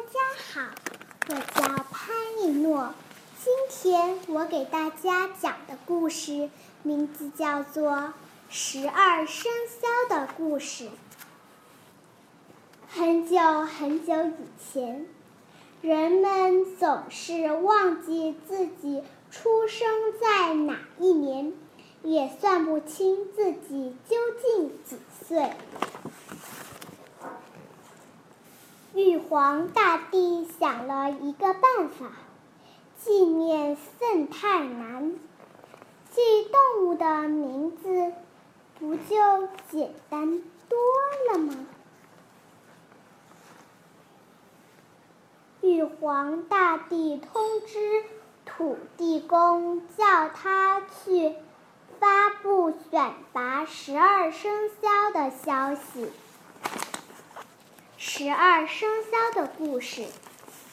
大家好，我叫潘一诺。今天我给大家讲的故事名字叫做《十二生肖的故事》。很久很久以前，人们总是忘记自己出生在哪一年，也算不清自己究竟几岁。玉皇大帝想了一个办法，纪念圣太南，记动物的名字，不就简单多了吗？玉皇大帝通知土地公，叫他去发布选拔十二生肖的消息。十二生肖的故事，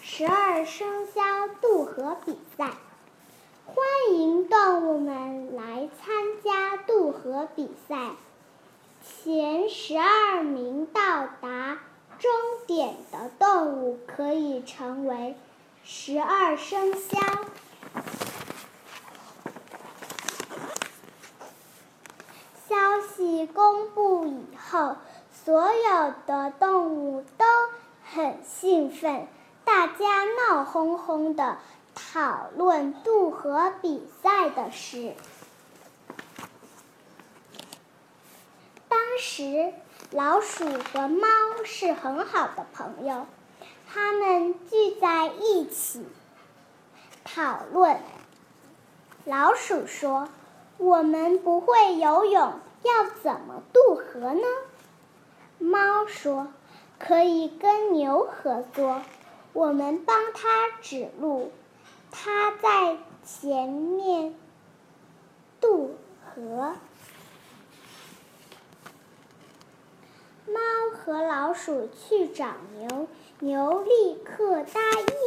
十二生肖渡河比赛，欢迎动物们来参加渡河比赛。前十二名到达终点的动物可以成为十二生肖。消息公布以后。所有的动物都很兴奋，大家闹哄哄的讨论渡河比赛的事。当时，老鼠和猫是很好的朋友，他们聚在一起讨论。老鼠说：“我们不会游泳，要怎么渡河呢？”猫说：“可以跟牛合作，我们帮它指路，它在前面渡河。”猫和老鼠去找牛，牛立刻答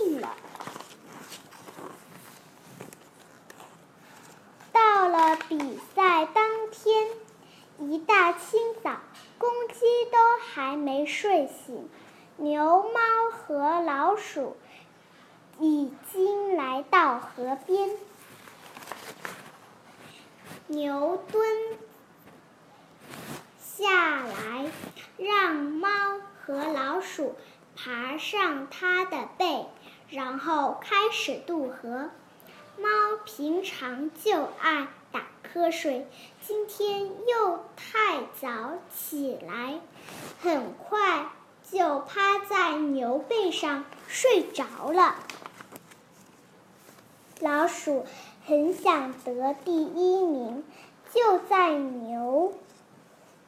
应了。到了比赛当天，一大清早。公鸡都还没睡醒，牛、猫和老鼠已经来到河边。牛蹲下来，让猫和老鼠爬上它的背，然后开始渡河。猫平常就爱。瞌睡，今天又太早起来，很快就趴在牛背上睡着了。老鼠很想得第一名，就在牛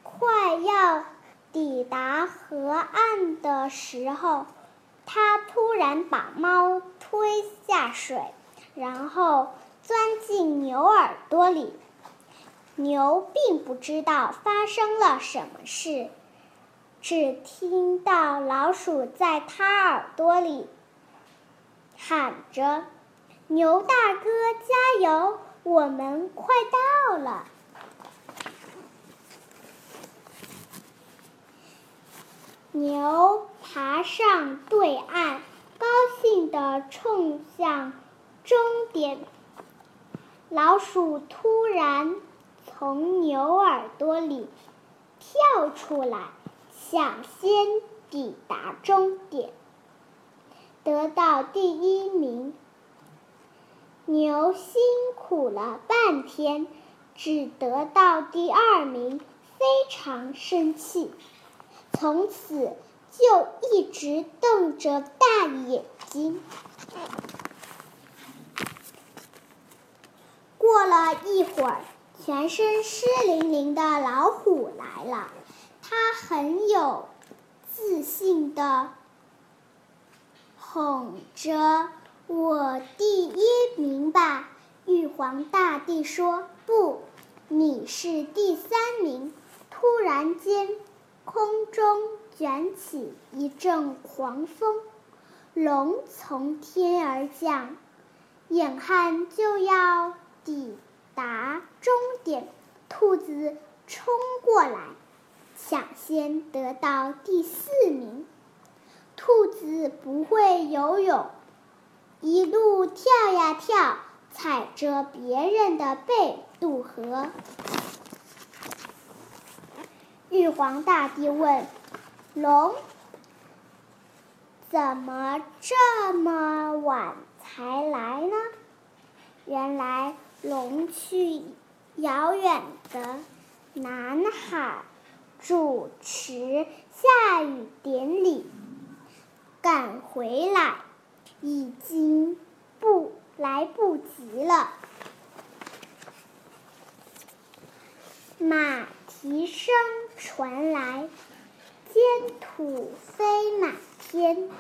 快要抵达河岸的时候，它突然把猫推下水，然后钻进牛耳朵里。牛并不知道发生了什么事，只听到老鼠在它耳朵里喊着：“牛大哥，加油！我们快到了。”牛爬上对岸，高兴地冲向终点。老鼠突然。从牛耳朵里跳出来，抢先抵达终点，得到第一名。牛辛苦了半天，只得到第二名，非常生气，从此就一直瞪着大眼睛。过了一会儿。全身湿淋淋的老虎来了，它很有自信的哄着：“我第一名吧。”玉皇大帝说：“不，你是第三名。”突然间，空中卷起一阵狂风，龙从天而降，眼看就要抵。达终点，兔子冲过来，抢先得到第四名。兔子不会游泳，一路跳呀跳，踩着别人的背渡河。玉皇大帝问龙：“怎么这么晚才来呢？”原来龙去遥远的南海主持下雨典礼，赶回来已经不来不及了。马蹄声传来，尖土飞满天，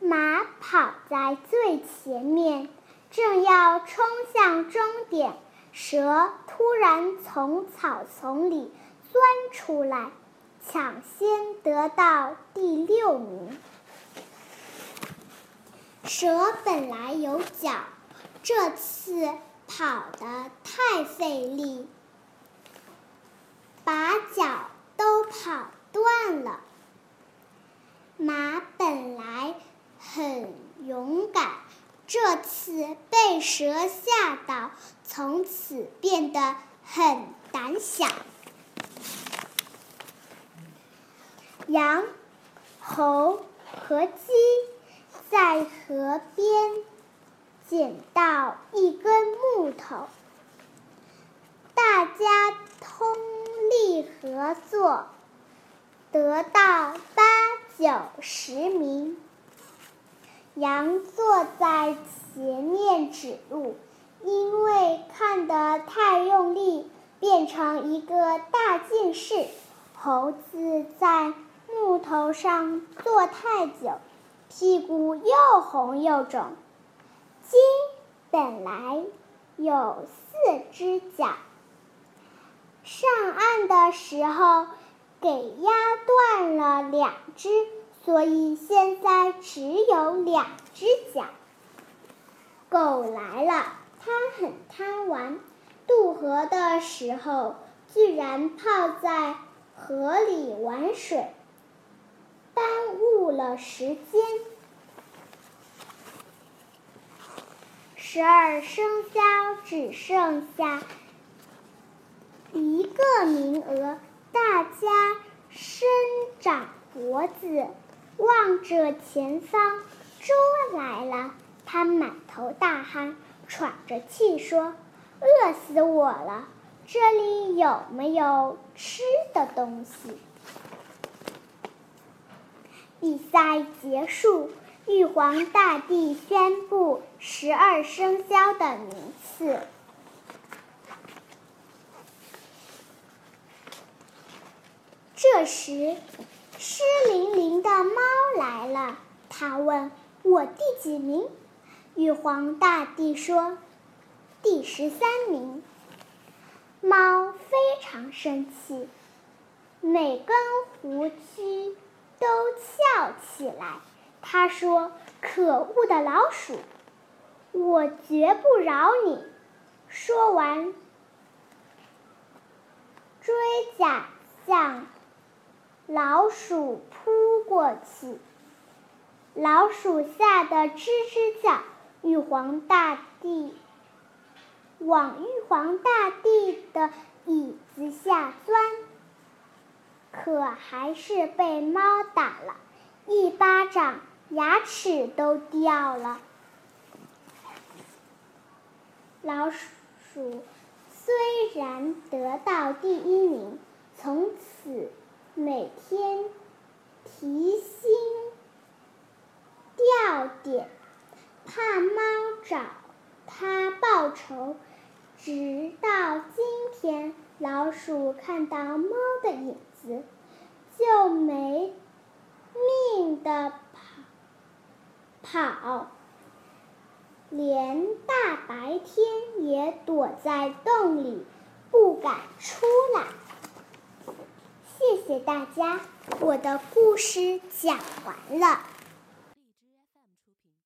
马跑在最前面。正要冲向终点，蛇突然从草丛里钻出来，抢先得到第六名。蛇本来有脚，这次跑得太费力，把脚都跑断了。马本来很勇敢。这次被蛇吓到，从此变得很胆小。羊、猴和鸡在河边捡到一根木头，大家通力合作，得到八九十名。羊坐在前面指路，因为看得太用力，变成一个大近视。猴子在木头上坐太久，屁股又红又肿。鸡本来有四只脚，上岸的时候给压断了两只。所以现在只有两只脚。狗来了，它很贪玩，渡河的时候居然泡在河里玩水，耽误了时间。十二生肖只剩下一个名额，大家伸长脖子。望着前方，猪来了。他满头大汗，喘着气说：“饿死我了！这里有没有吃的东西？”比赛结束，玉皇大帝宣布十二生肖的名次。这时。湿淋淋的猫来了，它问我第几名？玉皇大帝说：“第十三名。”猫非常生气，每根胡须都翘起来。他说：“可恶的老鼠，我绝不饶你！”说完，追甲向。老鼠扑过去，老鼠吓得吱吱叫。玉皇大帝往玉皇大帝的椅子下钻，可还是被猫打了一巴掌，牙齿都掉了。老鼠虽然得到第一名，从此。每天提心吊胆，怕猫找他报仇。直到今天，老鼠看到猫的影子，就没命的跑跑，连大白天也躲在洞里，不敢出来。谢谢大家，我的故事讲完了。